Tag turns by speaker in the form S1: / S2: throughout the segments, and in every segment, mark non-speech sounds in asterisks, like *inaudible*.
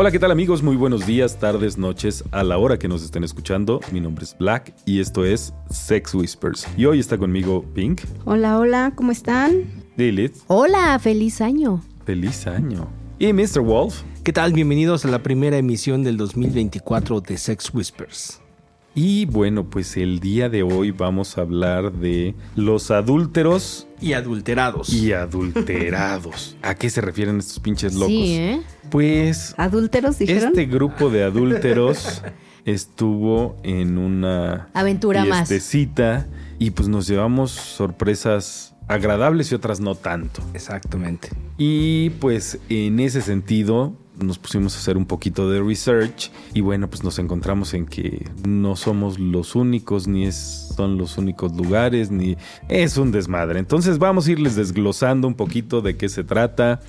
S1: Hola, ¿qué tal amigos? Muy buenos días, tardes, noches, a la hora que nos estén escuchando. Mi nombre es Black y esto es Sex Whispers. Y hoy está conmigo Pink,
S2: Hola, hola, ¿cómo están?
S1: Lilith,
S3: Hola, feliz año.
S1: feliz año. Y Mr. Wolf.
S4: ¿Qué tal? Bienvenidos a la primera emisión del 2024 de Sex Whispers.
S1: Y bueno, pues el día de hoy vamos a hablar de los adúlteros
S4: Y adulterados.
S1: y adulterados. *laughs* ¿A qué se refieren estos pinches locos?
S3: Sí, ¿eh?
S1: Pues
S2: ¿Adúlteros dijeron?
S1: este grupo de adúlteros *laughs* estuvo en una
S3: Aventura más.
S1: y pues nos llevamos sorpresas agradables y otras no tanto.
S4: Exactamente.
S1: Y pues en ese sentido nos pusimos a hacer un poquito de research y bueno, pues nos encontramos en que no somos los únicos, ni son los únicos lugares, ni es un desmadre. Entonces vamos a irles desglosando un poquito de qué se trata,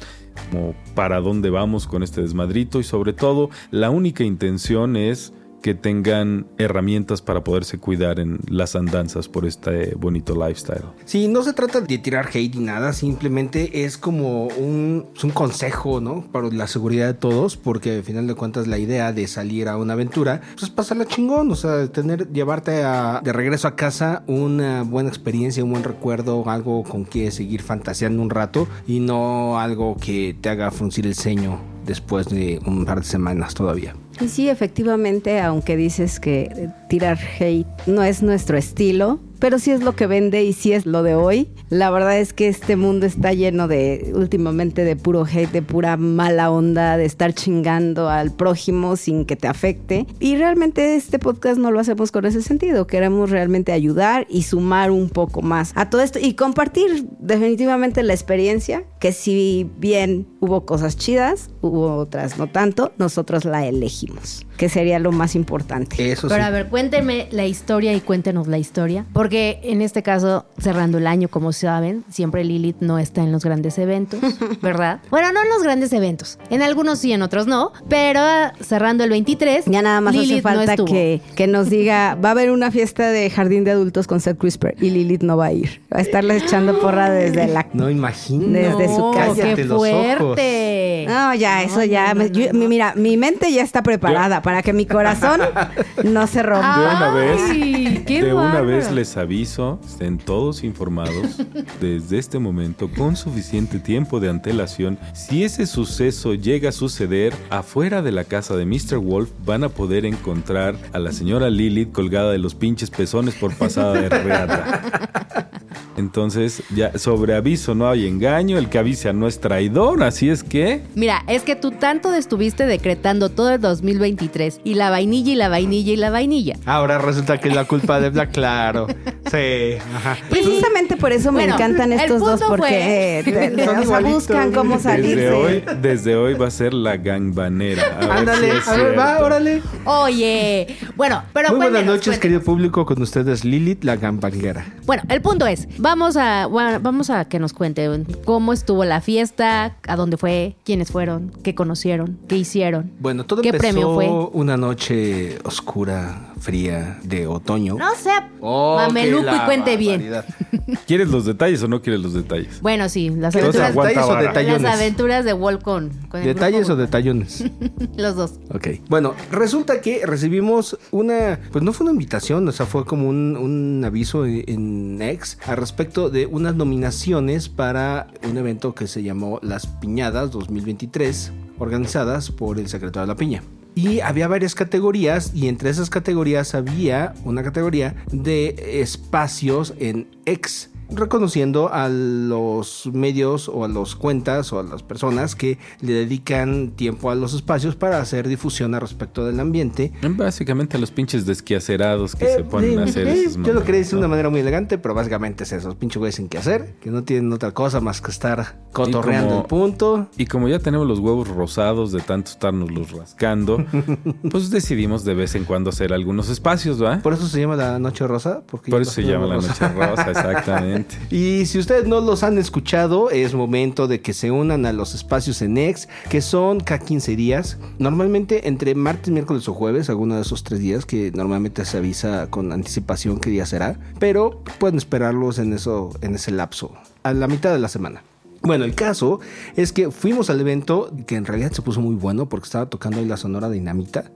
S1: como para dónde vamos con este desmadrito y sobre todo la única intención es que tengan herramientas para poderse cuidar en las andanzas por este bonito lifestyle.
S4: Sí, no se trata de tirar hate ni nada, simplemente es como un, es un consejo, ¿no? Para la seguridad de todos, porque al final de cuentas la idea de salir a una aventura, pues es pasarla chingón, o sea, tener, llevarte a- de regreso a casa una buena experiencia, un buen recuerdo, algo con que seguir fantaseando un rato y no algo que te haga fruncir el ceño después de un par de semanas todavía.
S2: Y sí, efectivamente, aunque dices que tirar hate no es nuestro estilo, pero sí es lo que vende y sí es lo de hoy. La verdad es que este mundo está lleno de, últimamente, de puro hate, de pura mala onda, de estar chingando al prójimo sin que te afecte. Y realmente este podcast no lo hacemos con ese sentido. Queremos realmente ayudar y sumar un poco más a todo esto y compartir definitivamente la experiencia, que si bien hubo cosas chidas, hubo otras no tanto, nosotros la elegimos, que sería lo más importante.
S4: Eso
S3: Pero
S4: sí.
S3: a ver, cuéntenme la historia y cuéntenos la historia. Porque en este caso, cerrando el año, como saben, siempre Lilith no está en los grandes eventos, *laughs* ¿verdad? Bueno, no en los grandes eventos. En algunos sí, en otros no. Pero cerrando el 23,
S2: Ya nada más
S3: Lilith
S2: hace falta
S3: no
S2: que, que nos diga, va a haber una fiesta de jardín de adultos con Seth Crisper y Lilith no va a ir. Va a estarles echando porra desde la...
S4: No imagino.
S2: Desde su
S3: No,
S2: casa.
S3: ¡Qué
S4: Cállate los
S3: fuerte!
S2: No, ya, eso ya. yo- mi- mira, mi mente ya está preparada para que mi corazón *laughs* no se rompa.
S1: De una vez,
S3: Ay, qué
S1: de una vez les aviso, estén todos informados *laughs* desde este momento con suficiente tiempo de antelación. Si ese suceso llega a suceder afuera de la casa de Mr. Wolf, van a poder encontrar a la señora Lilith colgada de los pinches pezones por pasada de reata. *laughs* Entonces, ya sobre aviso no hay engaño, el que avisa no es traidor, así es que
S3: Mira, es que tú tanto estuviste decretando todo el 2023 y la vainilla y la vainilla y la vainilla.
S4: Ahora resulta que es la culpa de Black, claro. Sí, ajá.
S2: Precisamente por eso me
S3: Bueno,
S2: encantan estos dos,
S3: punto
S2: porque
S3: fue-
S2: te- o sea, buscan cómo salirse.
S1: desde hoy, desde hoy va a ser la gangbanera. A ver
S4: Ándale,
S1: si es
S4: a ver, va, órale.
S3: Oye, bueno, pero
S4: Muy buenas
S3: cuéntenos,
S4: noches,
S3: cuéntenos.
S4: querido público, con ustedes Lilith, la gambanguera.
S3: Bueno, el punto es, vamos a, bueno, vamos a que nos cuenten cómo estuvo la fiesta, a dónde fue, quiénes fueron, qué conocieron, qué hicieron.
S4: Bueno, todo
S3: ¿Qué
S4: empezó
S3: premio fue?
S4: una noche oscura, fría, de otoño.
S3: No sea
S4: Oh,
S3: mameluco y cuente bien. *laughs*
S1: ¿Quieres los detalles o no quieres los detalles?
S3: Bueno, sí, las
S4: ¿Qué
S1: Entonces
S3: aventuras,
S1: aguanta
S4: ¿Detalles o detallones?
S3: las aventuras de el
S4: ¿Detalles o detallones? *laughs*
S3: Los dos.
S4: Ok. Bueno, resulta que recibimos una, pues no fue una invitación, o sea, fue como un, un aviso en, en X al respecto de unas nominaciones para un evento que se llamó Las Piñadas 2023, organizadas por el secretario de la Piña. Y había varias categorías y entre esas categorías había una categoría de espacios en X reconociendo a los medios o a las cuentas o a las personas que le dedican tiempo a los espacios para hacer difusión al respecto del ambiente.
S1: Básicamente a los pinches desquiacerados que
S4: Eh,
S1: se ponen a
S4: eh,
S1: hacer
S4: eh, Yo lo quería decir de una manera muy elegante, pero básicamente es eso. Pinche güeyes sin qué hacer, que no tienen otra cosa más que estar cotorreando
S1: como-
S4: el punto.
S1: Y como ya tenemos los huevos rosados de tanto estarnos los rascando, *laughs* pues decidimos de vez en cuando hacer algunos espacios, ¿va?
S4: Por eso se llama la Noche Rosa. Porque
S1: Por eso se llama la noche rosa, *laughs* exactamente. Exactamente.
S4: Y si ustedes no los han escuchado, es momento de que se unan a los espacios en X, que son cada 15 días. Normalmente entre martes, miércoles o jueves, alguno de esos tres días que normalmente se avisa con anticipación qué día será. Pero pueden esperarlos en, eso, en ese lapso, a la mitad de la semana. Bueno, el caso es que fuimos al evento que en realidad se puso muy bueno porque estaba tocando ahí la Sonora Dinamita.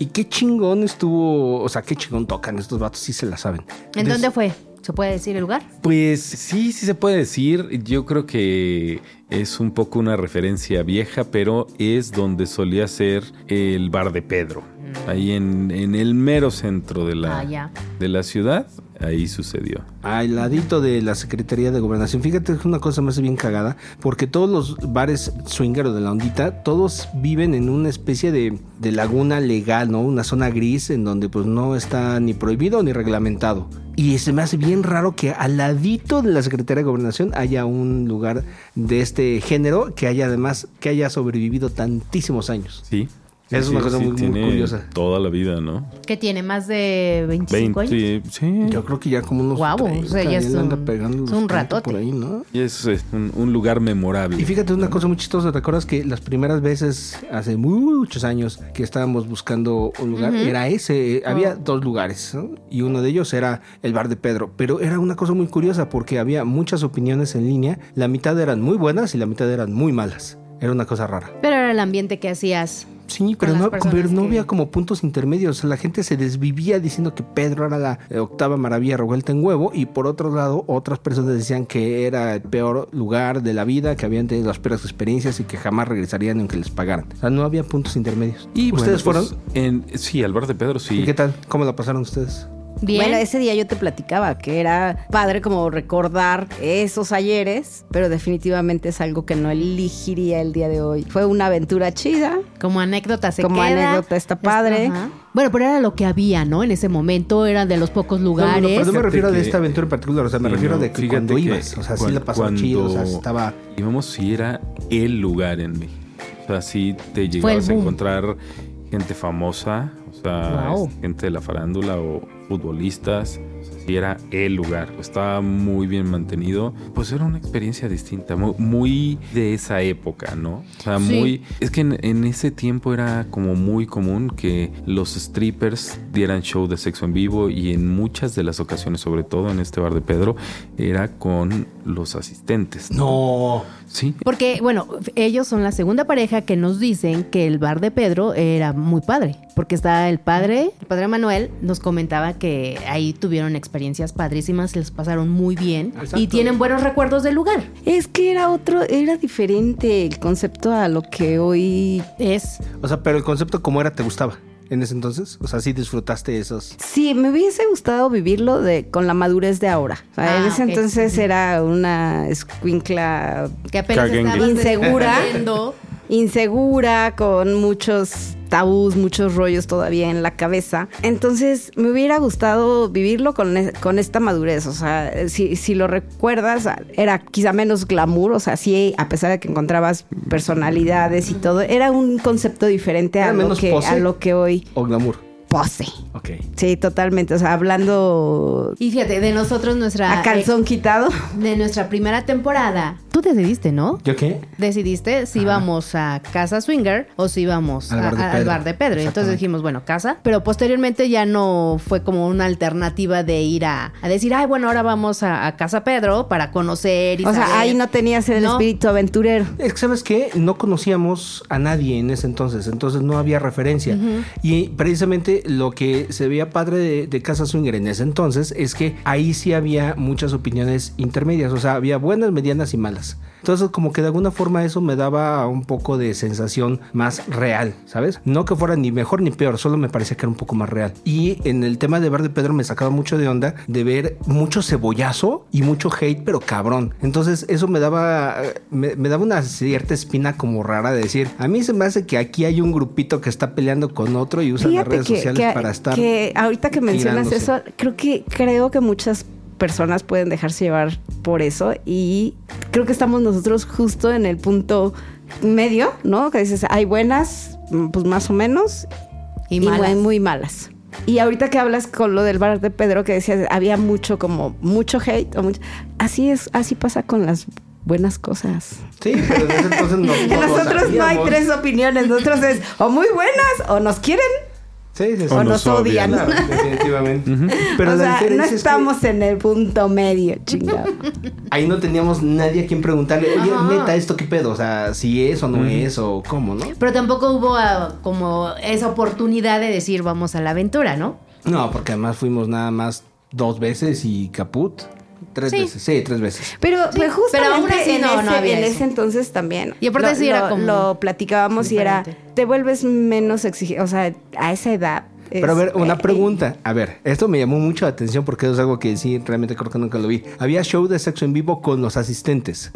S4: Y qué chingón estuvo, o sea, qué chingón tocan estos vatos, sí se la saben.
S3: ¿En
S4: Des-
S3: dónde fue? ¿Se puede decir el lugar?
S1: Pues sí, sí se puede decir. Yo creo que es un poco una referencia vieja, pero es donde solía ser el bar de Pedro. Ahí en, en el mero centro de la,
S3: Ah,
S1: de la ciudad, ahí sucedió.
S4: Al ladito de la Secretaría de Gobernación. Fíjate que es una cosa más bien cagada, porque todos los bares swinger o de la ondita, todos viven en una especie de, de laguna legal, ¿no? Una zona gris en donde pues no está ni prohibido ni reglamentado. Y se me hace bien raro que al ladito de la Secretaría de Gobernación haya un lugar de este género que haya además, que haya sobrevivido tantísimos años.
S1: Sí.
S4: Es una cosa muy- muy
S1: tiene
S4: curiosa.
S1: Toda la vida, ¿no?
S3: ¿Qué tiene? ¿Más de 25 años?
S1: 20, sí.
S4: Yo creo que ya como unos
S3: Guau, o sea, ya es un-
S4: pegando
S3: es un
S4: 30
S3: ratote.
S4: por ahí, ¿no?
S1: Y es eh, un, un lugar memorable.
S4: Y fíjate una cosa muy chistosa, ¿te acuerdas que las primeras veces, hace muchos años, que estábamos buscando un lugar, era ese, eh, había dos lugares, ¿no? y uno de ellos era el bar de Pedro, pero era una cosa muy curiosa porque había muchas opiniones en línea, la mitad eran muy buenas y la mitad eran muy malas. Era una cosa rara.
S3: Pero era el ambiente que hacías.
S4: Sí, pero no,
S3: personas
S4: pero no
S3: que-
S4: había como puntos intermedios. La gente se desvivía diciendo que Pedro era la eh, octava maravilla revuelta en huevo. Y por otro lado, otras personas decían que era el peor lugar de la vida, que habían tenido las peores experiencias y que jamás regresarían aunque les pagaran. O sea, no había puntos intermedios.
S1: Y
S4: ¿Ustedes
S1: bueno, pues,
S4: fueron?
S1: En, sí, al bar de Pedro, sí.
S4: ¿Y qué tal? ¿Cómo la pasaron ustedes?
S3: Bien.
S2: Bueno, ese día yo te platicaba que era padre como recordar esos ayeres, pero definitivamente es algo que no elegiría el día de hoy. Fue una aventura chida.
S3: Como anécdota se
S2: Como
S3: queda.
S2: anécdota está padre.
S3: Ajá. Bueno, pero era lo que había, ¿no? En ese momento era de los pocos
S4: No, no, no,
S3: lugares.
S4: pero no me refiero de
S1: que-
S4: esta aventura en particular. O sea, me
S1: Sí,
S4: refiero
S1: no,
S4: de que cuando
S1: que
S4: ibas. O sea, sí
S1: cuan-
S4: la pasaba
S1: cuando
S4: chido. O sea, estaba...
S1: Íbamos si era el lugar en mí. O sea, sí te llegabas a encontrar gente famosa, sea,
S3: Wow.
S1: es- gente de la farándula o futbolistas. Sí era el lugar. Estaba muy bien mantenido. Pues era una experiencia distinta, mu- muy, de esa época, ¿no? O sea,
S3: Sí.
S1: muy... Es que en, en ese tiempo era como muy común que los strippers dieran show de sexo en vivo y en muchas de las ocasiones, sobre todo en este bar de Pedro, era con los asistentes.
S4: No.
S1: Sí,
S3: Porque, bueno, ellos son la segunda pareja que nos dicen que el bar de Pedro era muy padre. Porque está el padre, el padre Manuel, nos comentaba que ahí tuvieron experiencias padrísimas, les pasaron muy bien
S4: Exacto.
S3: y tienen buenos recuerdos del lugar.
S2: Es que era otro, era diferente el concepto a lo que hoy
S3: Es
S4: O sea, pero el concepto como era te gustaba en ese entonces. O sea, sí disfrutaste esos...
S2: Sí, me hubiese gustado vivirlo de, con la madurez de ahora. O sea, en
S3: Ah,
S2: ese entonces era una escuincla
S3: que apenas
S2: Insegura. *laughs* insegura, con muchos tabús, muchos rollos todavía en la cabeza. Entonces me hubiera gustado vivirlo con, e- con esta madurez. O sea, si, si lo recuerdas, era quizá menos glamour. O sea, sí, a pesar de que encontrabas personalidades y todo, era un concepto diferente a lo, que,
S4: pose.
S2: a lo que hoy
S4: O glamour.
S2: Pose.
S4: Ok.
S2: Sí, totalmente. O sea, hablando
S3: Y fíjate, de nosotros nuestra
S2: a calzón quitado.
S3: de nuestra primera temporada, tú decidiste, ¿no?
S4: ¿Yo qué?
S3: Decidiste si íbamos a casa swinger o si íbamos
S4: Al
S3: a-
S4: bar de
S3: a-
S4: Pedro.
S3: bar de Pedro. Entonces dijimos, bueno, casa. Pero posteriormente ya no fue como una alternativa de ir a, a decir, ay, bueno, ahora vamos a, a casa Pedro para conocer y
S2: O sea,
S3: saber".
S2: ahí no tenías el
S3: No.
S2: espíritu aventurero.
S4: Es que, ¿sabes qué? No conocíamos a nadie en ese entonces, entonces no había referencia. Y precisamente lo que se veía padre de, de Casa Swinger en ese entonces es que ahí sí había muchas opiniones intermedias, o sea, había buenas, medianas y malas. Entonces, como que de alguna forma eso me daba un poco de sensación más real, ¿sabes? No que fuera ni mejor ni peor, solo me parecía que era un poco más real. Y en el tema de Verde Pedro me sacaba mucho de onda de ver mucho cebollazo y mucho hate, pero cabrón. Entonces, eso me daba, me, me daba una cierta espina como rara de decir, a mí se me hace que aquí hay un grupito que está peleando con otro y usan las redes
S2: que,
S4: sociales
S2: que-
S4: para estar.
S2: que ahorita que mencionas
S4: tirándose.
S2: eso, creo que creo que muchas personas pueden dejarse llevar por eso y creo que estamos nosotros justo en el punto medio, ¿no? Que dices, hay buenas, mm, pues más o menos,
S3: y,
S2: y,
S3: malas.
S2: muy, muy malas. Y ahorita que hablas con lo del bar de Pedro, que decías, había mucho como, mucho hate. O mucho, así es, así pasa con las buenas cosas.
S4: Sí, pero desde entonces *laughs* no,
S2: nosotros no hay tres opiniones, nosotros es o muy buenas o nos quieren
S4: Sí, sí, sí.
S2: o,
S1: O
S2: nos
S1: nos
S2: odian. *laughs*
S4: definitivamente. Pero
S2: o
S4: la
S2: sea, no
S4: diferencia es que
S2: estamos en el punto medio, chingado. *laughs*
S4: ahí no teníamos nadie a quien preguntarle, oye,
S3: Ajá.
S4: neta, ¿esto qué pedo? O sea, si es o no es o cómo, ¿no?
S3: Pero tampoco hubo ah, como esa oportunidad de decir vamos a la aventura, ¿no?
S4: No, porque además fuimos nada más dos veces y caput. Tres
S3: Sí.
S4: veces, sí, tres veces.
S2: Pero, pues
S3: pero
S2: justamente
S3: aún así
S2: en,
S3: no, no
S2: ese,
S3: había
S2: en ese entonces también.
S3: Y aparte
S2: lo,
S3: sí era
S2: lo-
S3: como
S2: lo platicábamos y era, te vuelves menos exigente, o sea, a esa edad.
S4: Pero a ver, una
S2: eh,
S4: pregunta. A ver, esto me llamó mucho la atención porque es algo que sí, realmente creo que nunca lo vi. Había show de sexo en vivo con los asistentes.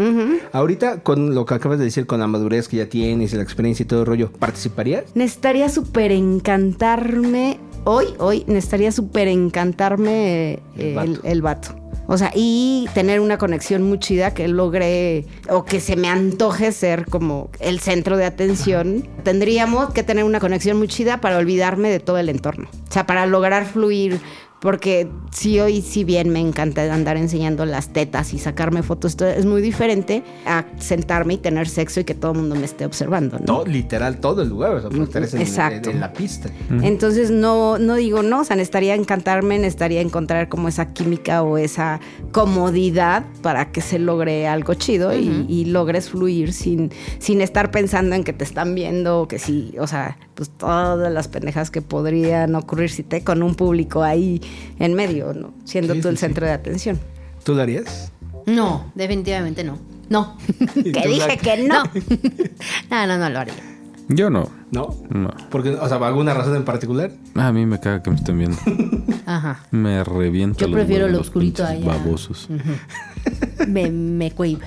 S4: Ahorita, con lo que acabas de decir, con la madurez que ya tienes y la experiencia y todo el rollo, ¿participarías?
S2: Necesitaría súper encantarme. Hoy, hoy, necesitaría súper encantarme eh,
S4: El
S2: el,
S4: vato.
S2: el vato. O sea, y tener una conexión muy chida que logre o que se me antoje ser como el centro de atención. Tendríamos que tener una conexión muy chida para olvidarme de todo el entorno. O sea, para lograr fluir. Porque sí, hoy sí bien me encanta andar enseñando las tetas y sacarme fotos. Esto es muy diferente a sentarme y tener sexo y que todo el mundo me esté observando, ¿no?
S4: Literal, todo el lugar. O sea, en,
S2: Exacto.
S4: en- en la pista.
S2: Entonces no, no digo no, o sea, necesitaría encantarme, necesitaría encontrar como esa química o esa comodidad para que se logre algo chido y, y logres fluir sin, sin estar pensando en que te están viendo o que sí, o sea, pues todas las pendejas que podrían ocurrir si te con un público ahí en medio, ¿no? Siendo
S4: Sí,
S2: tú el
S4: sí, sí.
S2: centro de atención.
S4: ¿Tú lo harías?
S3: No, definitivamente no. No. *laughs*
S4: ¿Y
S2: Que dije que no. *laughs*
S3: No, no, no lo haría.
S1: Yo no.
S4: ¿No?
S1: No.
S4: Porque, o sea, ¿alguna razón en particular?
S1: A mí me caga que me estén viendo. *laughs*
S3: Ajá.
S1: Me revienta
S3: Yo
S1: los
S3: prefiero
S1: huevos,
S3: lo
S1: los
S3: oscurito allá.
S1: Babosos.
S3: Me, me cuiva.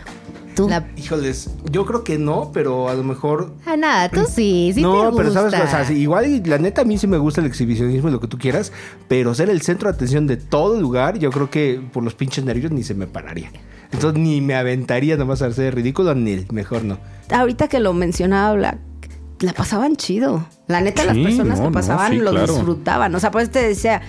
S3: ¿Tú?
S4: Híjoles, yo creo que no, pero a lo mejor
S3: Ah, nada, tú sí, sí
S4: no,
S3: te
S4: pero sabes,
S3: gusta.
S4: o sea, igual la neta a mí sí me gusta el exhibicionismo y lo que tú quieras, pero ser el centro de atención de todo el lugar, yo creo que por los pinches nervios ni se me pararía. Entonces ni me aventaría nomás a hacer ridículo, ni el mejor no.
S2: Ahorita que lo mencionaba Black, la pasaban chido. La neta, las personas
S1: no,
S2: que
S1: no,
S2: pasaban
S1: sí,
S2: lo
S1: claro.
S2: disfrutaban. O sea, por eso te decía,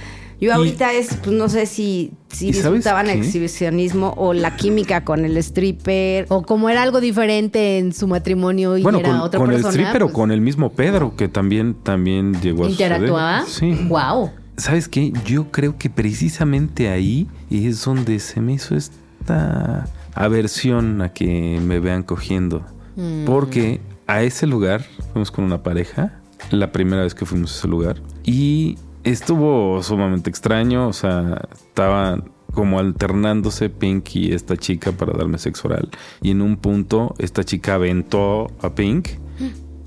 S2: yo ahorita es, pues no sé si, si
S1: ¿Y sabes
S2: disfrutaban el exhibicionismo o la química con el stripper.
S3: O como era algo diferente en su matrimonio y
S1: Bueno,
S3: era
S1: con,
S3: otra
S1: con el
S3: persona.
S1: stripper o
S3: pues,
S1: con el mismo Pedro, que también, también llegó a
S3: ¿Interactuaba?
S1: suceder. Sí.
S3: Wow.
S1: ¿Sabes qué? Yo creo que precisamente ahí es donde se me hizo esta aversión a que me vean cogiendo.
S3: Mm.
S1: Porque a ese lugar fuimos con una pareja, la primera vez que fuimos a ese lugar, y estuvo sumamente extraño, o sea, estaban como alternándose Pink y esta chica para darme sexo oral. Y en un punto esta chica aventó a Pink,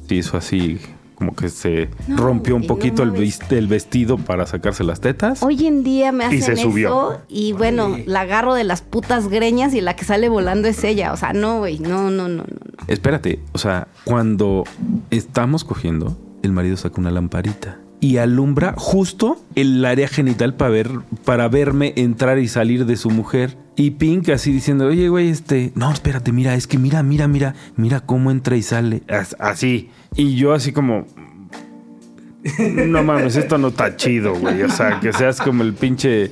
S1: se hizo así como que se
S2: No,
S1: rompió un
S2: no
S1: poquito el, vestido para sacarse las tetas.
S2: Hoy en día me
S1: Y
S2: hacen
S1: se subió.
S2: eso y bueno, la agarro de las putas greñas y la que sale volando es ella. O sea, no, güey, no, no, no, no. no.
S1: Espérate, o sea, cuando estamos cogiendo, el marido saca una lamparita y alumbra justo el área genital para ver, para verme entrar y salir de su mujer. Y Pink así diciendo, oye, güey, este, no, espérate, mira, es que mira, mira, mira, mira cómo entra y sale. As- Así. Y yo así como, no mames, esto no está chido, güey. O sea, que seas como el pinche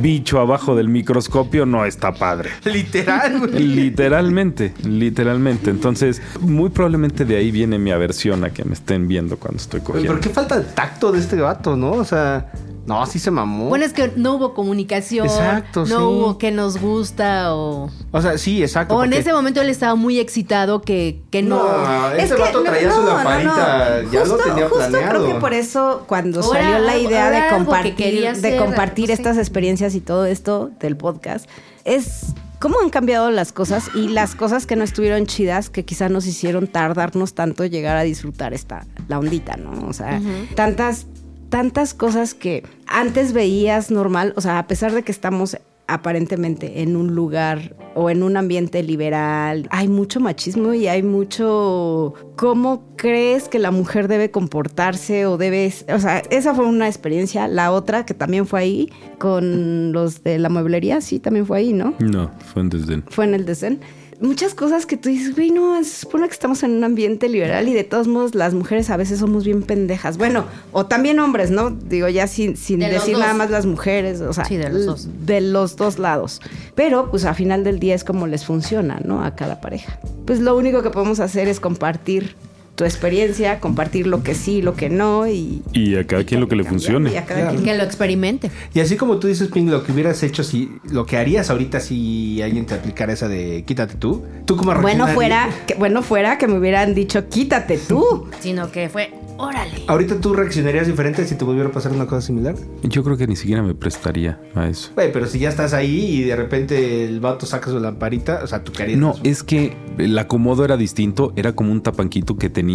S1: bicho abajo del microscopio no está padre.
S4: Literal, güey.
S1: Literalmente, literalmente. Entonces, muy probablemente de ahí viene mi aversión a que me estén viendo cuando estoy cogiendo.
S4: ¿Pero qué falta de tacto de este gato, no? O sea, no, sí se mamó.
S3: Bueno, es que no hubo comunicación.
S4: Exacto,
S3: no
S4: sí.
S3: hubo que nos gusta o...
S4: O sea, sí, exacto.
S3: O en ese momento él estaba muy excitado que, que no.
S4: No,
S2: Es
S4: este
S2: que
S4: vato traía su
S2: no, no,
S4: lamparita,
S2: no.
S4: ya
S2: Justo-
S4: lo tenía
S2: justo
S4: planeado.
S2: creo que por eso cuando
S3: Ahora
S2: salió la idea de
S3: que
S2: compartir, de compartir estas experiencias y todo esto del podcast, es cómo han cambiado las cosas y las cosas que no estuvieron chidas, que quizá nos hicieron tardarnos tanto llegar a disfrutar esta, la ondita, ¿no? O sea, tantas, tantas cosas que antes veías normal, o sea, a pesar de que estamos aparentemente en un lugar o en un ambiente liberal, hay mucho machismo y hay mucho cómo crees que la mujer debe comportarse o debe, o sea, esa fue una experiencia, la otra que también fue ahí con los de la mueblería, sí, también fue ahí, ¿no?
S1: No, fue en desdén.
S2: Fue en el desén. Muchas cosas que tú dices, güey, no, se supone que estamos en un ambiente liberal y de todos modos las mujeres a veces somos bien pendejas. Bueno, o también hombres, ¿no? Digo, ya sin, sin
S3: De
S2: decir nada más las mujeres, o sea,
S3: Sí, de los dos.
S2: de los dos lados. Pero, pues a final del día es como les funciona, ¿no? A cada pareja. Pues lo único que podemos hacer es compartir tu experiencia, compartir lo que sí, lo que no y...
S1: Y a cada quien lo que le
S2: cambiar,
S1: funcione.
S2: y a cada
S4: Claro.
S2: quien-
S3: Que lo experimente.
S4: Y así como tú dices, Ping, lo que hubieras hecho si, lo que harías ahorita si alguien te aplicara esa de quítate tú, tú como
S2: Bueno
S4: reaccionarías?
S2: fuera, que, bueno fuera que me hubieran dicho, quítate tú. *laughs*
S3: Sino que fue, órale.
S4: ¿Ahorita tú reaccionarías diferente si te volviera a pasar una cosa similar?
S1: Yo creo que ni siquiera me prestaría a eso.
S4: Güey, pero si ya estás ahí y de repente el vato saca su lamparita, o sea, tú querías
S1: No, es que el acomodo era distinto. Era como un tapanquito que tenía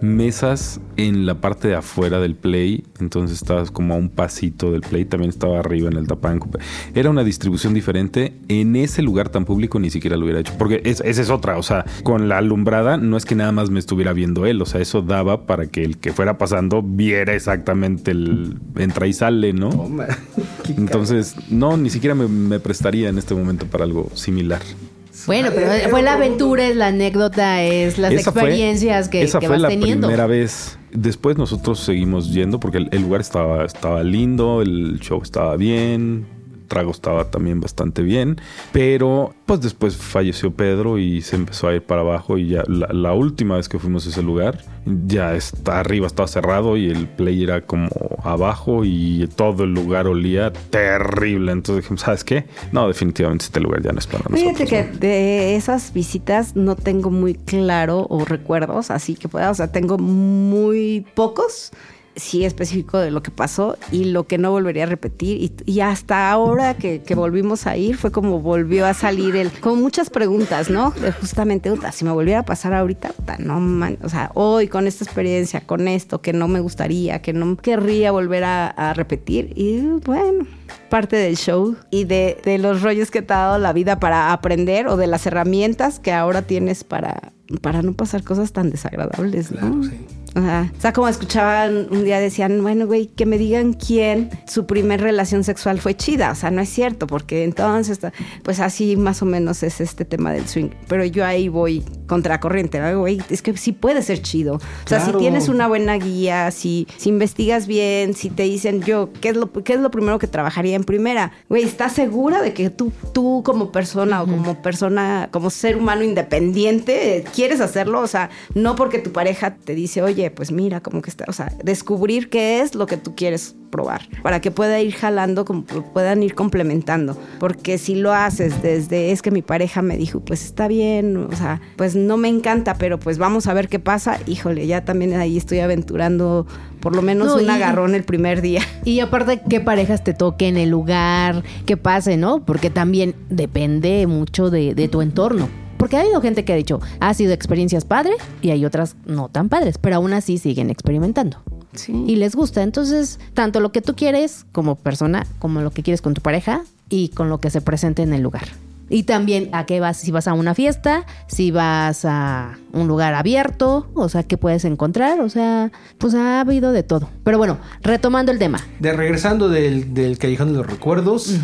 S1: mesas en la parte de afuera del play. Entonces estabas como a un pasito del play. También estaba arriba en el tapanco. Era una distribución diferente. En ese lugar tan público ni siquiera lo hubiera hecho. Porque es- esa es otra. O sea, con la alumbrada no es que nada más me estuviera viendo él. O sea, eso daba para que el que fuera pasando viera exactamente el entra y sale, ¿no? *laughs* Entonces, no, ni siquiera me, me prestaría en este momento para algo similar.
S3: Bueno, pero fue la aventura, es la anécdota, es las
S1: Esa fue-
S3: experiencias que,
S1: esa
S3: que
S1: fue
S3: vas
S1: la
S3: teniendo.
S1: primera vez. Después nosotros seguimos yendo porque el, el lugar estaba, estaba lindo, el show estaba bien, trago estaba también bastante bien, pero pues después falleció Pedro y se empezó a ir para abajo y ya la, la última vez que fuimos a ese lugar ya está arriba estaba cerrado y el play era como abajo y todo el lugar olía terrible. Entonces dijimos, ¿sabes qué? No, definitivamente este lugar ya no es para nosotros.
S2: Fíjate que
S1: ¿no?
S2: de esas visitas no tengo muy claro o recuerdos, así que pueda, o sea, tengo muy pocos, sí específico de lo que pasó y lo que no volvería a repetir. Y, hasta ahora que, volvimos a ir fue como volvió a salir el, como muchas preguntas, ¿no? Justamente, "Uta, si me volviera a pasar ahorita, uta, no man, o sea, hoy con esta experiencia, con esto, que no me gustaría, que no querría volver a, repetir. Y bueno, parte del show y de, los rollos que te ha dado la vida para aprender o de las herramientas que ahora tienes para, para no pasar cosas tan desagradables, ¿no?
S4: Sí.
S2: O sea, o sea, como escuchaban un día decían, bueno, güey, que me digan quién su primer relación sexual fue chida. O sea, no es cierto, porque entonces, pues así más o menos es este tema del swing. Pero yo ahí voy contracorriente, ¿no? güey, es que sí puede ser chido. O sea,
S4: Claro.
S2: si tienes una buena guía, si, si investigas bien, si te dicen yo, ¿qué es lo, qué es lo primero que trabajaría en primera? Güey, ¿estás segura de que tú, tú como persona o como persona, como ser humano independiente, quieres hacerlo? O sea, no porque tu pareja te dice, oye, pues mira, como que está, o sea, descubrir qué es lo que tú quieres probar para que pueda ir jalando, puedan ir complementando. Porque si lo haces desde es que mi pareja me dijo, pues está bien, o sea, pues no me encanta, pero pues vamos a ver qué pasa. Híjole, ya también ahí estoy aventurando por lo menos
S3: No,
S2: un
S3: y-
S2: agarrón el primer día. *laughs*
S3: Y aparte, qué parejas te toquen, el lugar, qué pase, ¿no? Porque también depende mucho de, de tu entorno. Porque ha habido gente que ha dicho, ha sido experiencias padres y hay otras no tan padres, pero aún así siguen experimentando.
S2: Sí.
S3: Y les gusta. Entonces, tanto lo que tú quieres como persona, como lo que quieres con tu pareja y con lo que se presente en el lugar. Y también a qué vas, si vas a una fiesta, si vas a un lugar abierto, o sea, qué puedes encontrar, o sea, pues ha habido de todo. Pero bueno, retomando el tema,
S4: De regresando del, del Callejón de los Recuerdos.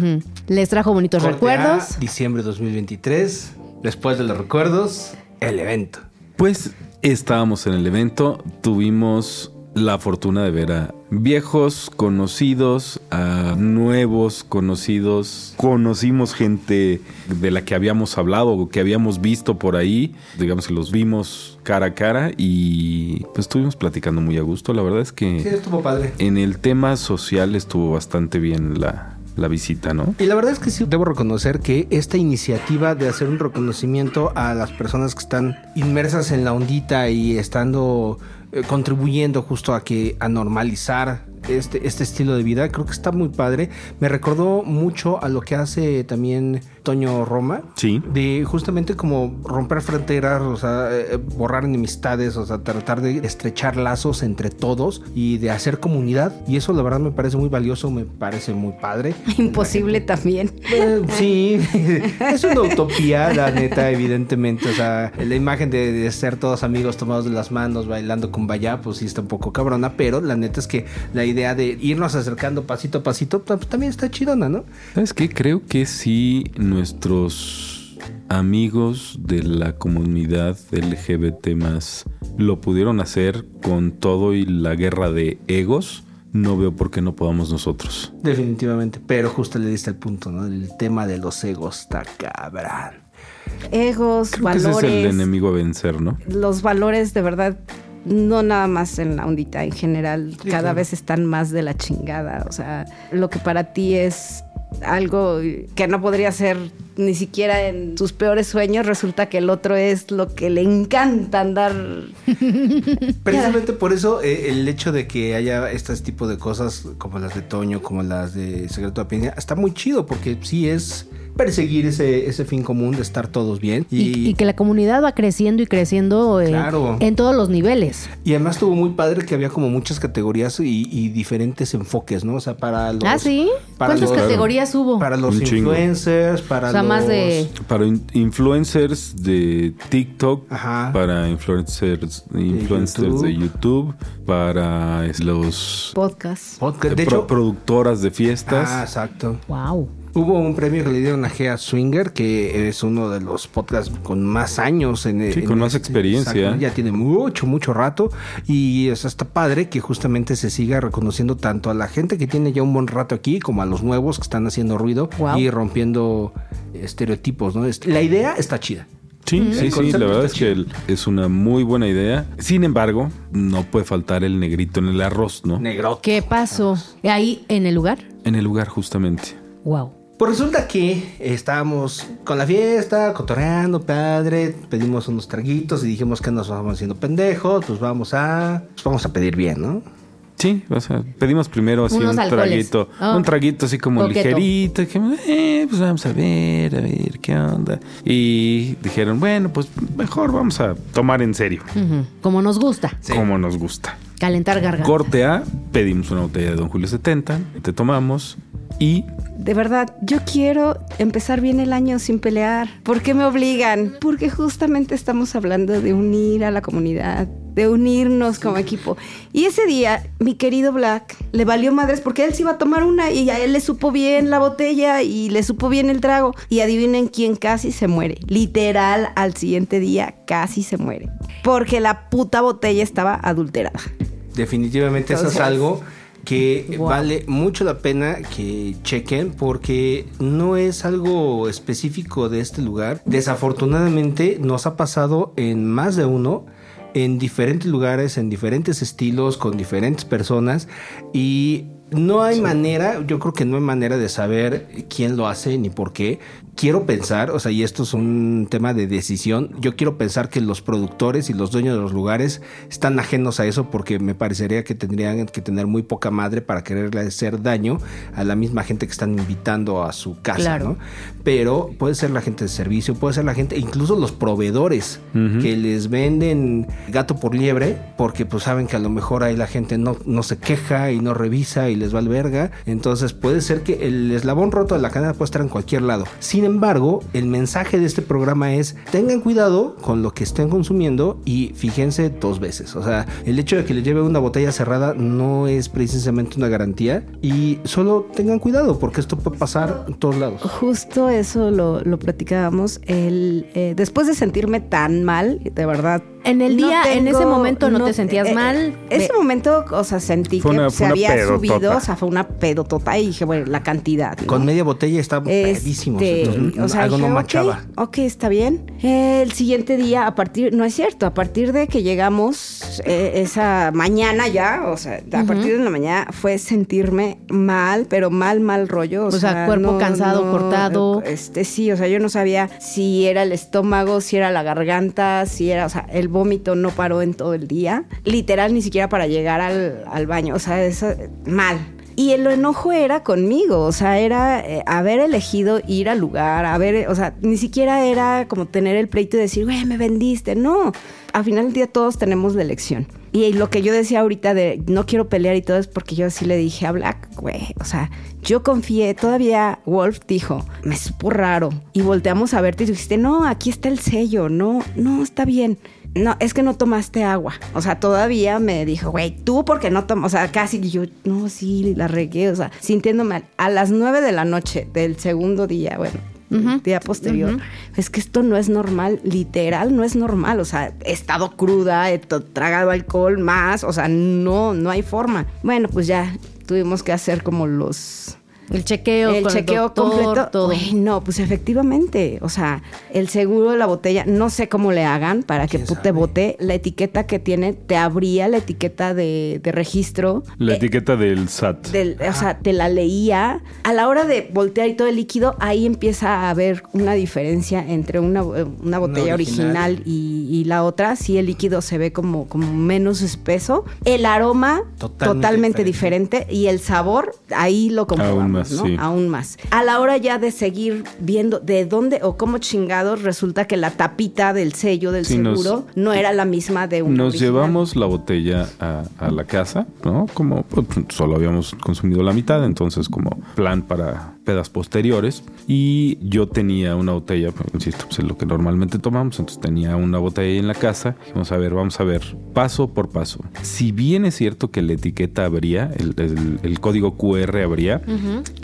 S3: Les trajo bonitos recuerdos.
S4: a diciembre 2023. Después de los recuerdos, el evento.
S1: Pues estábamos en el evento, tuvimos la fortuna de ver a viejos conocidos, a nuevos conocidos. Conocimos gente de la que habíamos hablado o que habíamos visto por ahí. Digamos que los vimos cara a cara y pues estuvimos platicando muy a gusto. La verdad es que
S4: Sí, estuvo padre.
S1: en el tema social estuvo bastante bien la, la visita, ¿no?
S4: Y la verdad es que sí debo reconocer que esta iniciativa de hacer un reconocimiento a las personas que están inmersas en la ondita y estando eh, contribuyendo justo a que a normalizar este, este estilo de vida, creo que está muy padre. Me recordó mucho a lo que hace también Toño Roma.
S1: Sí.
S4: De justamente como romper fronteras, o sea, eh, borrar enemistades, o sea, tratar de estrechar lazos entre todos y de hacer comunidad. Y eso la verdad me parece muy valioso, me parece muy padre. *laughs*
S2: Imposible también.
S4: Eh, sí, *laughs* es una utopía, la neta, evidentemente. O sea, la imagen de, de ser todos amigos tomados de las manos, bailando con vaya, pues sí está un poco cabrona, pero la neta es que la idea de irnos acercando pasito a pasito, pues también está chidona, ¿no?
S1: ¿Sabes qué? Creo que sí nuestros amigos de la comunidad LGBT más lo pudieron hacer con todo y la guerra de egos, no veo por qué no podamos nosotros.
S4: Definitivamente, pero justo le diste el punto, ¿no? El tema de los egos está cabrón.
S2: Egos,
S1: Creo que ese
S2: valores.
S1: es el enemigo a vencer, ¿no?
S2: los valores de verdad, no nada más en la ondita, en general, cada
S4: claro.
S2: vez están más de la chingada. O sea, lo que para ti es algo que no podría ser ni siquiera en sus peores sueños, resulta que el otro es lo que le encanta andar. *laughs*
S4: Precisamente por eso eh, el hecho de que haya este tipo de cosas como las de Toño, como las de Secreto de Peña, está muy chido porque sí es perseguir ese, ese fin común de estar todos bien.
S3: Y, y que la comunidad va creciendo y creciendo eh,
S4: Claro.
S3: en todos los niveles.
S4: Y además estuvo muy padre que había como muchas categorías y, y diferentes enfoques, ¿no? O sea, para los...
S3: ah, sí.
S4: para
S3: ¿Cuántas
S4: los-
S3: categorías hubo?
S4: Para los influencers, para
S3: O sea,
S4: los...
S3: más de-
S1: Para in- influencers de TikTok,
S4: Ajá.
S1: para influencers, influencers
S4: YouTube.
S1: de YouTube, para los
S2: Podcast.
S4: podcast. De
S1: pro- productoras de fiestas.
S4: Ah, exacto.
S3: Wow.
S4: Hubo un premio que le dieron a Gea Swinger, que es uno de los podcasts con más años en
S1: Sí,
S4: en
S1: con más
S4: este-
S1: experiencia.
S4: exacto, ya tiene mucho, mucho rato. Y o sea, está padre que justamente se siga reconociendo tanto a la gente que tiene ya un buen rato aquí, como a los nuevos que están haciendo ruido
S3: Wow.
S4: y rompiendo estereotipos, ¿no? Es- La idea está chida.
S1: Sí,
S4: El
S1: sí, sí, la verdad es que el- es una muy buena idea. Sin embargo, no puede faltar el negrito en el arroz, ¿no?
S4: Negro.
S3: ¿Qué pasó? Ahí en el lugar.
S1: En el lugar, justamente.
S3: Wow.
S4: Pues resulta que estábamos con la fiesta, cotorreando, padre, pedimos unos traguitos y dijimos que nos vamos haciendo pendejos, pues vamos a, pues vamos a pedir bien, ¿no?
S1: Sí, o sea, pedimos primero así
S3: Unos
S1: un
S3: alcoholes.
S1: traguito,
S3: Ah.
S1: un traguito así como
S3: Coqueto.
S1: ligerito, y que, eh, pues vamos a ver, a ver qué onda. Y dijeron, bueno, pues mejor vamos a tomar en serio,
S3: Ujú. Como nos gusta.
S1: como nos gusta.
S3: Calentar garganta.
S1: Corte A, pedimos una botella de Don Julio 70, te tomamos y
S2: De verdad, yo quiero empezar bien el año sin pelear. ¿Por qué me obligan? Porque justamente estamos hablando de unir a la comunidad, de unirnos como equipo. Y ese día, mi querido Black le valió madres porque él se iba a tomar una y a él le supo bien la botella y le supo bien el trago. Y adivinen quién casi se muere. Literal, al siguiente día casi se muere. Porque la puta botella estaba adulterada.
S4: Definitivamente eso es algo que
S3: Wow.
S4: vale mucho la pena que chequen porque no es algo específico de este lugar. Desafortunadamente nos ha pasado en más de uno, en diferentes lugares, en diferentes estilos, con diferentes personas y no hay manera, yo creo que no hay manera de saber quién lo hace ni por qué. Quiero pensar, o sea, y esto es un tema de decisión, yo quiero pensar que los productores y los dueños de los lugares están ajenos a eso porque me parecería que tendrían que tener muy poca madre para quererle hacer daño a la misma gente que están invitando a su casa,
S3: Claro.
S4: ¿no? Pero puede ser la gente de servicio, puede ser la gente, incluso los proveedores que les venden gato por liebre porque pues saben que a lo mejor ahí la gente no, no se queja y no revisa y les va al verga. Entonces puede ser que el eslabón roto de la cadena puede estar en cualquier lado. Sin embargo, el mensaje de este programa es tengan cuidado con lo que estén consumiendo y fíjense dos veces. O sea, el hecho de que les lleve una botella cerrada no es precisamente una garantía y solo tengan cuidado porque esto puede pasar en todos lados.
S2: Justo eso lo, lo platicábamos. El, eh, después de sentirme tan mal, de verdad.
S3: En el
S2: no
S3: día, en ese momento, ¿no te sentías
S2: eh,
S3: mal?
S2: Ese momento, o sea, sentí
S1: Fue
S2: que
S1: una-
S2: se había
S1: pedotota.
S2: subido, o sea, fue una pedotota y dije, bueno, la cantidad. ¿no?
S4: Con media botella está pedísimo.
S2: Este,
S4: Entonces,
S2: o sea,
S4: algo
S2: dije,
S4: no machaba.
S2: Ok, está bien. El siguiente día, a partir, no es cierto, a partir de que llegamos eh, esa mañana ya, o sea, a partir de la mañana fue sentirme mal, pero mal, mal rollo. O,
S3: O sea, cuerpo cansado, cortado.
S2: Este, sí, o sea, yo no sabía si era el estómago, si era la garganta, si era, o sea, el vómito no paró en todo el día. Literal, ni siquiera para llegar al, al baño, o sea, es mal. Y el enojo era conmigo, o sea, era eh, haber elegido ir al lugar, haber, o sea, ni siquiera era como tener el pleito y decir, güey, me vendiste. No, al final del día todos tenemos la elección. Y lo que yo decía ahorita de no quiero pelear y todo es porque yo sí le dije a Black, güey, o sea, yo confié, todavía Wolf dijo, me supo raro. Y volteamos a verte y dijiste, no, aquí está el sello, no, no, está bien. No, es que no tomaste agua. O sea, todavía me dijo, güey, tú porque no tomas, o sea, casi y yo, no, sí, la regué, o sea, sintiéndome mal. A las nueve de la noche del segundo día, bueno, día posterior. Es que esto no es normal, literal, no es normal. O sea, he estado cruda, he tragado alcohol más, o sea, no, no hay forma. Bueno, pues ya tuvimos que hacer como los
S3: El chequeo,
S2: el
S3: con
S2: chequeo
S3: doctor,
S2: completo.
S3: todo.
S2: No, pues efectivamente. O sea, el seguro de la botella, no sé cómo le hagan para que
S4: ¿Quién
S2: te bote. La etiqueta que tiene, te abría la etiqueta de, de registro.
S1: La
S2: Eh,
S1: etiqueta del SAT.
S2: del- o sea, te la leía. A la hora de voltear y todo el líquido, ahí empieza a haber una diferencia entre una, una botella
S4: original.
S2: original, y, y la otra. Sí, el líquido se ve como, como menos espeso. El aroma
S4: Totalmente
S2: totalmente,
S4: diferente.
S2: diferente. Y el sabor, ahí lo comprobamos,
S1: más,
S2: ¿no?
S1: sí.
S2: Aún más. A la hora ya de seguir viendo de dónde o cómo chingados resulta que la tapita del sello del
S1: Sí, nos-
S2: seguro no era la misma de una
S1: Nos
S2: original.
S1: llevamos la botella a, a la casa, ¿no? Como pues, solo habíamos consumido la mitad, entonces como plan para pedas posteriores. Y yo tenía una botella, pues, insisto, pues es lo que normalmente tomamos, entonces tenía una botella ahí en la casa. Vamos a ver, vamos a ver, paso por paso. Si bien es cierto que la etiqueta habría, el, el- el código QR habría,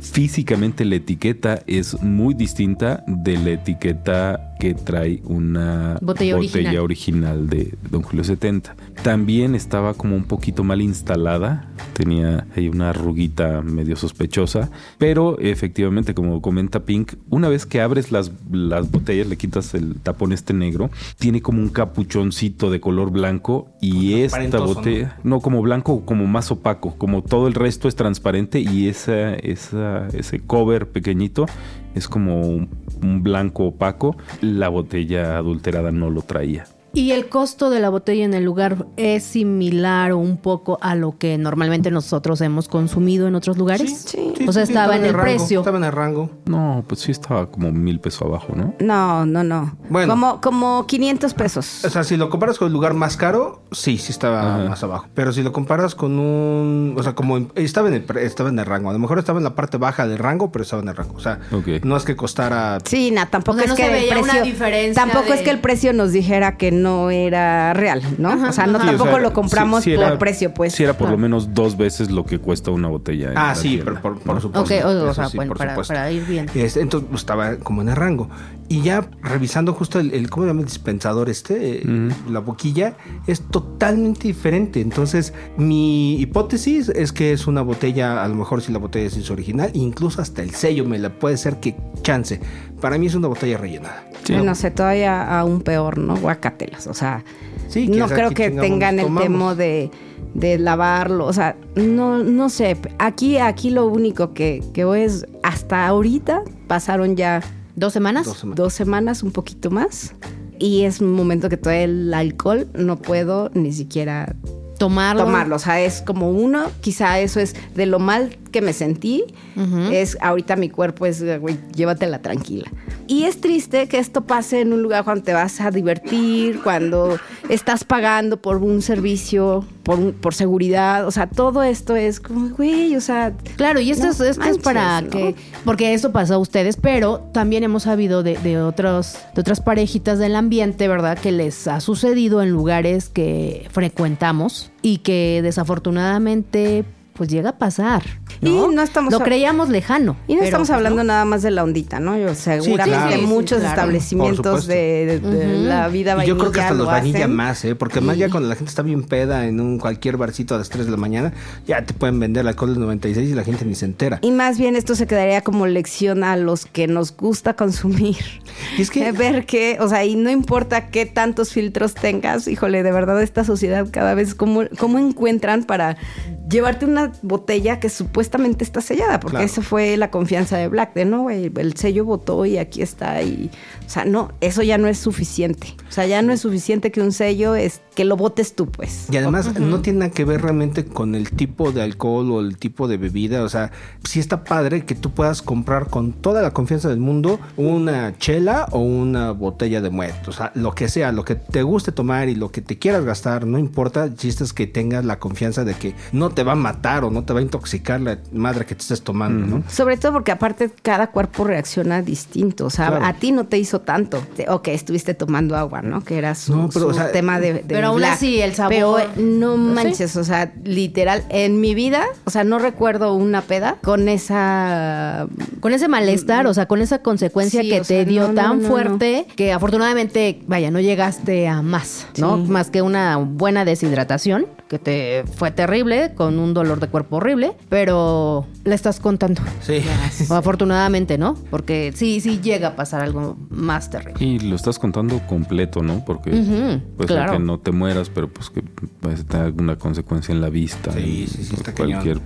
S1: físicamente la etiqueta es muy distinta de la etiqueta que trae una
S3: Botella original.
S1: original de Don Julio 70. También estaba como un poquito mal instalada, tenía ahí una arruguita medio sospechosa, pero efectivamente, como comenta Pink, una vez que abres las, las botellas, le quitas el tapón este negro, tiene como un capuchoncito de color blanco y esta botella, ¿no? como blanco, como más opaco, como todo el resto es transparente y esa, esa, ese cover pequeñito es como un, un blanco opaco. La botella adulterada no lo traía.
S3: ¿Y el costo de la botella en el lugar es similar o un poco a lo que normalmente nosotros hemos consumido en otros lugares?
S2: Sí.
S3: O sea, estaba en el
S4: rango,
S3: precio.
S4: Estaba en el rango.
S1: No, pues sí estaba como mil pesos abajo, ¿no?
S2: No, no, no.
S4: Bueno.
S2: Como, como 500 pesos.
S4: O sea, si lo comparas con el lugar más caro, sí, sí estaba
S1: Ajá.
S4: más abajo. Pero si lo comparas con un... O sea, como estaba, en el, pre- estaba en el rango. A lo mejor estaba en la parte baja del rango, pero estaba en el rango. O sea,
S1: Ok.
S4: no es que costara...
S2: Sí, na, tampoco
S3: O sea,
S2: es
S3: no
S2: que
S3: se
S2: el
S3: veía una
S2: precio,
S3: diferencia
S2: tampoco
S3: de-
S2: es que el precio nos dijera que no era real, ¿no? o sea, no
S1: Sí, o
S2: tampoco
S1: sea,
S2: lo compramos
S1: sí- sí
S2: por precio, pues.
S1: Sí era por
S2: No.
S1: lo menos dos veces lo que cuesta una botella. en
S4: Ah, sí,
S1: tienda,
S4: pero por, por
S1: ¿no?
S4: supuesto.
S3: Ok, o, sea,
S4: sí,
S3: bueno,
S4: por
S3: para,
S4: supuesto.
S3: para ir bien.
S4: Este, entonces pues, estaba como en el rango. Y ya revisando justo el, el ¿cómo se llama? El dispensador este, eh, la boquilla, es totalmente diferente. Entonces, mi hipótesis es que es una botella, a lo mejor si la botella es original, incluso hasta el sello me la puede ser que chance. Para mí es una botella rellenada.
S1: Sí.
S2: No sé, todavía aún peor, ¿no? Guacatelas. O sea,
S4: Sí,
S2: no creo que tengan el tema de, de lavarlo. O sea, no, no sé. Aquí, aquí lo único que, que voy es hasta ahorita pasaron ya
S3: ¿Dos semanas?
S4: Dos semanas.
S2: dos semanas, un poquito más. Y es un momento que todavía el alcohol no puedo ni siquiera
S3: Tomarlo.
S2: tomarlo. O sea, es como uno, quizá eso es de lo mal que me sentí, es ahorita mi cuerpo es, güey, llévatela tranquila. Y es triste que esto pase en un lugar cuando te vas a divertir, cuando estás pagando por un servicio, por, un- por seguridad, o sea, todo esto es como, güey, o sea...
S3: Claro, y esto,
S2: no
S3: es, esto es para
S2: ¿no?
S3: que, porque eso pasó a ustedes, pero también hemos sabido de, de otros, de otras parejitas del ambiente, ¿verdad? Que les ha sucedido en lugares que frecuentamos y que desafortunadamente pues llega a pasar. ¿no?
S2: Y no estamos
S3: Lo creíamos lejano.
S2: Y no
S3: pero,
S2: estamos
S3: pues,
S2: hablando
S3: ¿no?
S2: nada más de la ondita, ¿no? Yo seguramente
S4: claro. Sí,
S2: muchos
S3: sí, claro.
S2: establecimientos de, la vida
S4: Y
S2: vainilla
S4: yo creo que hasta
S2: lo
S4: los vainilla
S2: hacen.
S4: más, ¿eh? Porque más ya cuando la gente está bien peda en un cualquier barcito a las 3 de la mañana, ya te pueden vender alcohol del 96 y la gente ni se entera.
S2: Y más bien esto se quedaría como lección a los que nos gusta consumir.
S4: Y es que-
S2: Eh, *laughs* ver que, o sea, y no importa qué tantos filtros tengas, híjole, de verdad esta sociedad cada vez cómo, cómo encuentran para llevarte una botella que supuestamente está sellada, porque
S4: Claro.
S2: eso fue la confianza de Black, de no, güey, el sello votó y aquí está y, o sea, no, eso ya no es suficiente. O sea, ya no es suficiente que un sello es que lo votes tú, pues.
S4: Y además no tiene nada que ver realmente con el tipo de alcohol o el tipo de bebida. O sea, sí está padre que tú puedas comprar con toda la confianza del mundo una chela o una botella de muerto. O sea, lo que sea, lo que te guste tomar y lo que te quieras gastar, no importa. El chiste es que tengas la confianza de que no te va a matar o no te va a intoxicar la madre que te estés tomando, ¿no?
S2: Sobre todo porque aparte cada cuerpo reacciona distinto. O sea,
S4: Claro.
S2: a ti no te hizo tanto. Te- Ok, estuviste tomando agua, ¿no? Que era su,
S4: No, pero,
S2: su
S4: o sea,
S2: tema de, de
S3: pero aún
S2: Black.
S3: así, el sabor-
S2: Pero eh, no
S3: ¿Sí?
S2: manches, o sea, literal, en mi vida, o sea, no recuerdo una peda con esa...
S3: Con ese malestar, o sea, con esa consecuencia
S2: Sí,
S3: que
S2: sea,
S3: te dio
S2: no,
S3: tan
S2: no,
S3: fuerte que afortunadamente, vaya, no llegaste a más, ¿no?
S2: Sí.
S3: Más que una buena deshidratación, que te fue terrible, con un dolor de cuerpo horrible, pero la estás contando.
S4: Sí. *laughs*
S3: O afortunadamente, ¿no? Porque sí, sí llega a pasar algo más terrible.
S1: Y lo estás contando completo, ¿no? Porque puede ser
S3: claro.
S1: que no te mueras, pero pues que puede tener alguna consecuencia en la vista.
S4: Sí,
S1: en-
S4: sí, sí, está
S1: Cualquier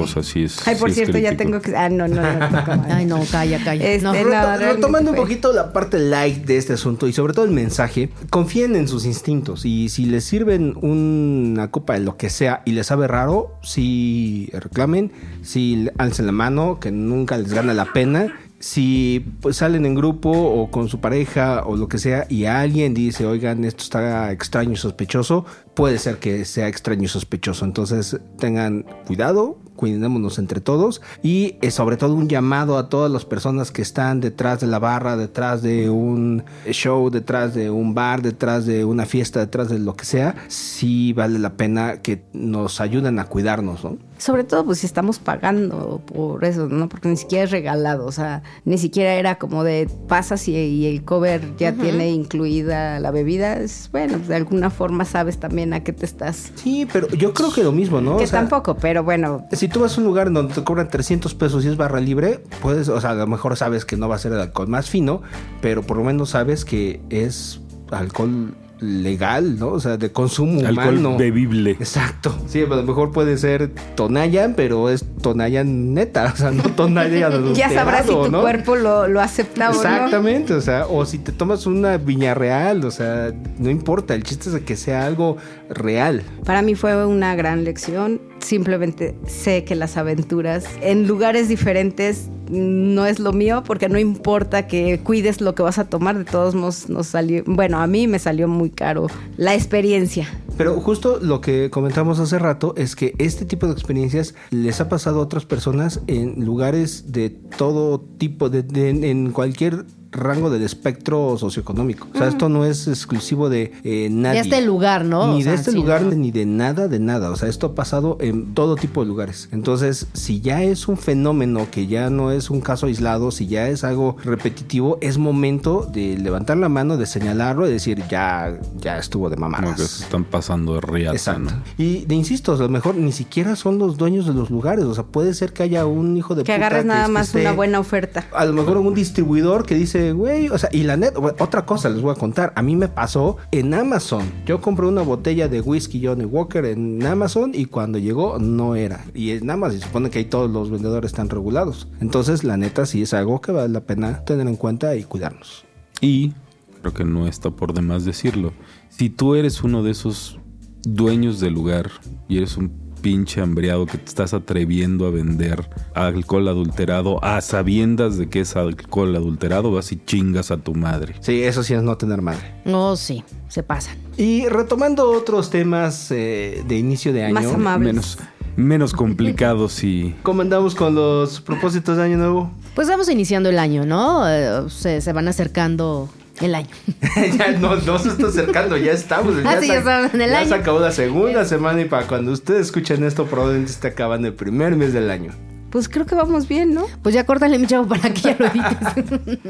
S1: cosa así es.
S2: Ay, por
S1: sí
S2: cierto, ya tengo que... Ah, no, no, no.
S3: Ay, no, calla, calla.
S2: Este,
S3: no.
S4: Reto- retomando un poquito la parte light de este asunto y sobre todo el mensaje, confíen en sus instintos y si les sirven una copa de lo que sea y les sabe raro, si reclamen, si alcen la mano, que nunca les gana la pena. Si pues, salen en grupo o con su pareja o lo que sea y alguien dice, oigan, esto está extraño y sospechoso, puede ser que sea extraño y sospechoso. Entonces tengan cuidado, cuidémonos entre todos y eh, sobre todo un llamado a todas las personas que están detrás de la barra, detrás de un show, detrás de un bar, detrás de una fiesta, detrás de lo que sea, sí vale la pena que nos ayuden a cuidarnos, ¿no?
S2: Sobre todo, pues si estamos pagando por eso, ¿no? Porque ni siquiera es regalado, o sea, ni siquiera era como de pasas y, y el cover ya tiene incluida la bebida. Es, bueno, de alguna forma sabes también a qué te estás.
S4: Sí, pero yo creo que lo mismo, ¿no?
S2: que
S4: O sea,
S2: tampoco, pero bueno,
S4: Si tú vas a un lugar donde te cobran 300 pesos y es barra libre, puedes, o sea, a lo mejor sabes que no va a ser el alcohol más fino, pero por lo menos sabes que es alcohol legal, ¿no? O sea, de consumo
S1: Alcohol
S4: humano.
S1: bebible.
S4: Exacto. Sí, a lo mejor puede ser Tonayan, pero es Tonayan neta, o sea, no Tonayan *laughs*
S2: ya sabrás si tu
S4: ¿no?
S2: cuerpo lo, lo acepta o no.
S4: Exactamente, o sea, o si te tomas una viña real, o sea, no importa, el chiste es de que sea algo real.
S2: Para mí fue una gran lección. Simplemente sé que las aventuras en lugares diferentes no es lo mío porque no importa que cuides lo que vas a tomar, de todos modos nos salió, bueno, a mí me salió muy caro la experiencia.
S4: Pero justo lo que comentamos hace rato es que este tipo de experiencias les ha pasado a otras personas en lugares de todo tipo, de, de- en cualquier rango del espectro socioeconómico. O sea, esto no es exclusivo de eh, nadie.
S3: De este lugar, ¿no?
S4: Ni
S3: O
S4: de
S3: sea,
S4: este
S3: sí,
S4: lugar,
S3: ¿no?
S4: ni de nada, de nada. O sea, esto ha pasado en todo tipo de lugares. Entonces, si ya es un fenómeno que ya no es un caso aislado, si ya es algo repetitivo, es momento de levantar la mano, de señalarlo y decir, ya, ya estuvo de
S1: Como que
S4: mamadas.
S1: se están pasando de riata,
S4: Exacto.
S1: ¿no?
S4: Y de insisto, a lo mejor ni siquiera son los dueños de los lugares. O sea, puede ser que haya un hijo de
S2: Que
S4: puta
S2: agarres nada más
S4: esté-
S2: una buena oferta.
S4: a lo mejor un distribuidor que dice, güey, o sea, y la neta, otra cosa les voy a contar. A mí me pasó en Amazon. Yo compré una botella de whisky Johnny Walker en Amazon y cuando llegó no era. Y en Amazon se supone que ahí todos los vendedores están regulados. Entonces, la neta, sí es algo que vale la pena tener en cuenta y cuidarnos.
S1: Y creo que no está por demás decirlo. Si tú eres uno de esos dueños del lugar y eres un pinche hambriado que te estás atreviendo a vender alcohol adulterado a sabiendas de que es alcohol adulterado, vas y chingas a tu madre.
S4: Sí, eso sí es no tener madre.
S3: No, sí, se pasan.
S4: Y retomando otros temas eh, de inicio de año.
S2: Más amables.
S1: Menos, menos *laughs* complicados y
S4: ¿Cómo andamos con los propósitos de año nuevo?
S3: Pues vamos iniciando el año, ¿no? Eh, se, se van acercando el año. *laughs*
S4: ya no, no se está acercando, ya estamos.
S3: Ah, sí, ya estamos en el
S4: ya
S3: año.
S4: se acabó la segunda semana y para cuando ustedes escuchen esto probablemente esté acabando el primer mes del año.
S2: Pues creo que vamos bien, ¿no?
S3: Pues ya córtale, mi chavo, para que ya lo evites.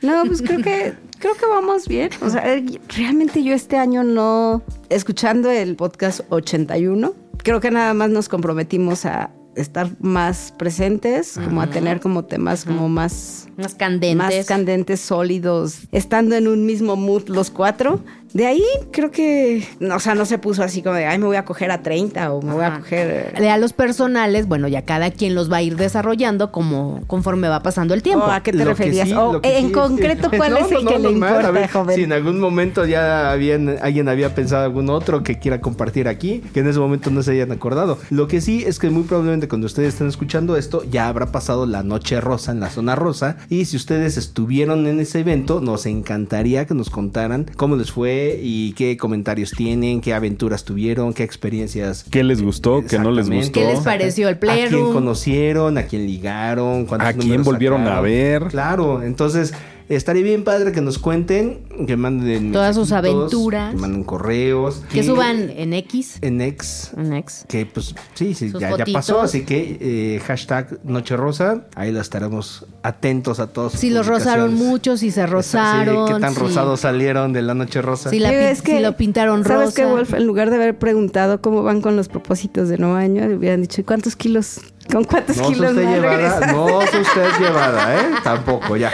S3: *laughs*
S2: No, pues creo que creo que vamos bien. O sea, eh, realmente yo este año no escuchando el podcast 81, creo que nada más nos comprometimos a estar más presentes, como a tener como temas como más
S3: Unas candentes.
S2: más candentes, sólidos, estando en un mismo mood los cuatro. De ahí creo que, no, o sea, no se puso así como de, ay, me voy a coger a 30 o me voy a coger...
S3: De a los personales, bueno, ya cada quien los va a ir desarrollando como conforme va pasando el tiempo.
S2: Oh, ¿A qué te
S4: Lo
S2: referías?
S4: sí-
S2: O,
S4: lo que
S2: en
S4: sí-
S2: concreto, ¿cuál *laughs*
S4: No,
S2: es el
S4: no,
S2: que
S4: no,
S2: le importa,
S4: ver,
S2: joven?
S4: Si en algún momento ya habían, alguien había pensado algún otro que quiera compartir aquí, que en ese momento no se hayan acordado. Lo que sí es que muy probablemente probablemente cuando ustedes estén escuchando esto ya habrá pasado la noche rosa en la zona rosa. Y si ustedes estuvieron en ese evento, nos encantaría que nos contaran cómo les fue y qué comentarios tienen, qué aventuras tuvieron, qué experiencias.
S1: ¿Qué les gustó? ¿Qué no les gustó?
S3: ¿Qué les pareció el
S4: ¿A quién
S3: Playroom?
S4: conocieron? ¿A quién ligaron? ¿Cuántos
S1: ¿A quién volvieron
S4: sacaron?
S1: a ver?
S4: Claro, entonces estaría bien padre que nos cuenten, que manden
S3: Todas sus aventuras.
S4: que manden correos,
S3: Que suban en X.
S4: en ex.
S3: En X.
S4: Que pues sí, sí ya, ya pasó, así que eh, hashtag Noche Rosa, ahí la estaremos atentos a todos.
S3: Si los rosaron
S4: publicaciones.
S3: mucho, si se
S4: Sí,
S3: rosaron.
S4: ¿Qué tan
S3: si-
S4: rosados salieron de la Noche Rosa?
S3: Si la
S2: Sí,
S3: pin-
S2: es que,
S3: si lo pintaron
S2: ¿Sabes
S3: rosa.
S2: qué, Wolf? En lugar de haber preguntado cómo van con los propósitos de nuevo año, le hubieran dicho, ¿y cuántos kilos? ¿Con cuántos
S4: no
S2: kilos más
S4: llevada, no se usted llevada, ¿eh? Tampoco, ya.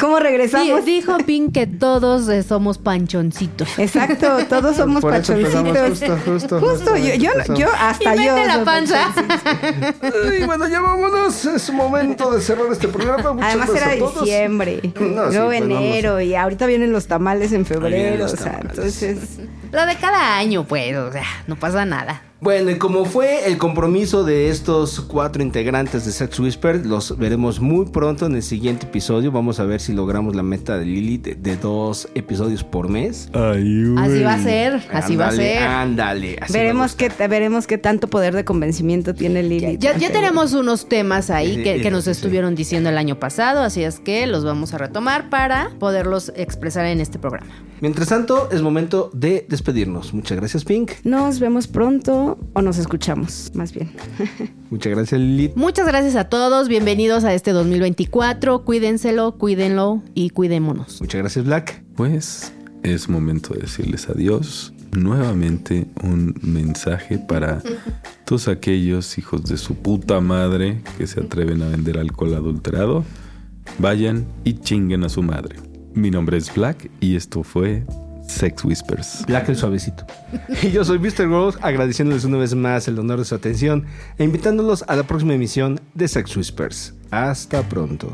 S2: ¿Cómo
S3: Sí,
S2: regresamos?
S3: dijo Pink que todos eh, somos panchoncitos.
S2: Exacto, todos somos
S4: Por eso empezamos
S2: pachoncitos.
S4: justo, justo,
S2: Justo, yo, yo, yo hasta
S3: Y
S2: yo.
S3: la panza.
S4: Ay, bueno, ya vámonos. Es momento de cerrar este programa. Muchas
S2: Además era
S4: a todos.
S2: diciembre,
S4: No, sí, pues,
S2: enero y ahorita vienen los tamales en febrero,
S4: los
S2: o sea,
S4: tamales.
S2: entonces
S3: Lo de cada año, pues, o sea, no pasa nada.
S4: Bueno, y como fue el compromiso de estos cuatro integrantes de Sex Whisper, los veremos muy pronto en el siguiente episodio. Vamos a ver si logramos la meta de Lili de, de dos episodios por mes.
S1: Ay.
S3: Así va a ser, así va a ser.
S4: Ándale. así
S2: veremos qué veremos qué tanto poder de convencimiento tiene Lili.
S3: Ya, ya tenemos unos temas ahí que, que nos estuvieron diciendo el año pasado, así es que los vamos a retomar para poderlos expresar en este programa.
S4: Mientras tanto, es momento de despedirnos. Muchas gracias, Pink.
S2: Nos vemos pronto o nos escuchamos, más bien. *laughs*
S4: Muchas gracias, Lili.
S3: Muchas gracias a todos, bienvenidos a este 2024, cuídenselo, cuídenlo y cuidémonos.
S4: Muchas gracias, Black.
S1: Pues es momento de decirles adiós. Nuevamente un mensaje para todos aquellos hijos de su puta madre que se atreven a vender alcohol adulterado. Vayan y chinguen a su madre. Mi nombre es Black y esto fue Sex Whispers.
S4: Black el suavecito. Y yo soy Mr. Rose, agradeciéndoles una vez más el honor de su atención e invitándolos a la próxima emisión de Sex Whispers. Hasta pronto.